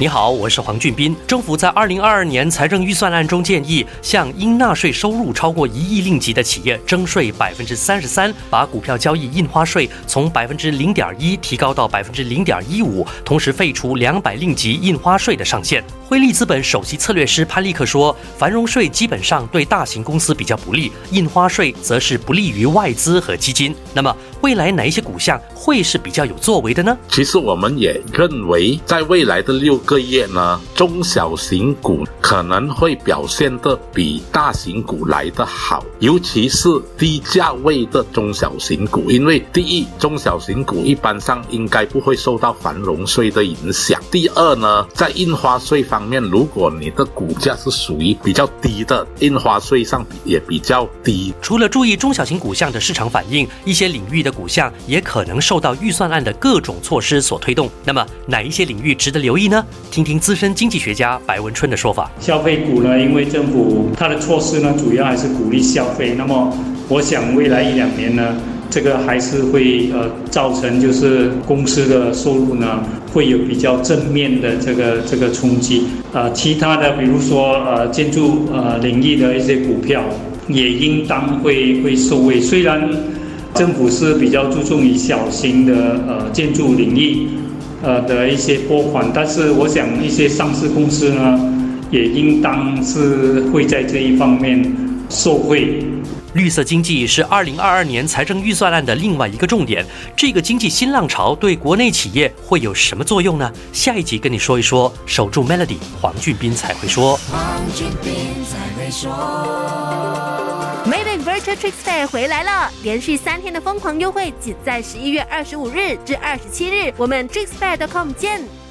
你好，我是黄俊斌。政府在二零二二年财政预算案中建议，向应纳税收入超过一亿令吉的企业征税百分之三十三，把股票交易印花税从百分之零点一提高到百分之零点一五，同时废除两百令吉印花税的上限。汇利资本首席策略师潘立克说，繁荣税基本上对大型公司比较不利，印花税则是不利于外资和基金。那么，未来哪一些股项会是比较有作为的呢？其实我们也认为，在未来的六个月呢，中小型股可能会表现的比大型股来得好，尤其是低价位的中小型股，因为第一，中小型股一般上应该不会受到繁荣税的影响；第二呢，在印花税方面，如果你的股价是属于比较低的，印花税上也比较低。除了注意中小型股项的市场反应，一些领域的。股项也可能受到预算案的各种措施所推动。那么哪一些领域值得留意呢？听听资深经济学家白文春的说法。消费股呢，因为政府它的措施呢，主要还是鼓励消费。那么我想未来一两年呢，这个还是会呃造成就是公司的收入呢会有比较正面的这个这个冲击。呃，其他的比如说呃建筑呃领域的一些股票也应当会会受惠。虽然。政府是比较注重于小型的呃建筑领域，呃的一些拨款，但是我想一些上市公司呢，也应当是会在这一方面受惠。绿色经济是二零二二年财政预算案的另外一个重点，这个经济新浪潮对国内企业会有什么作用呢？下一集跟你说一说。守住 Melody，黄俊斌才会说。黄俊斌才会说。这 tricks fair 回来了，连续三天的疯狂优惠，仅在十一月二十五日至二十七日，我们 TricksFair.com 见。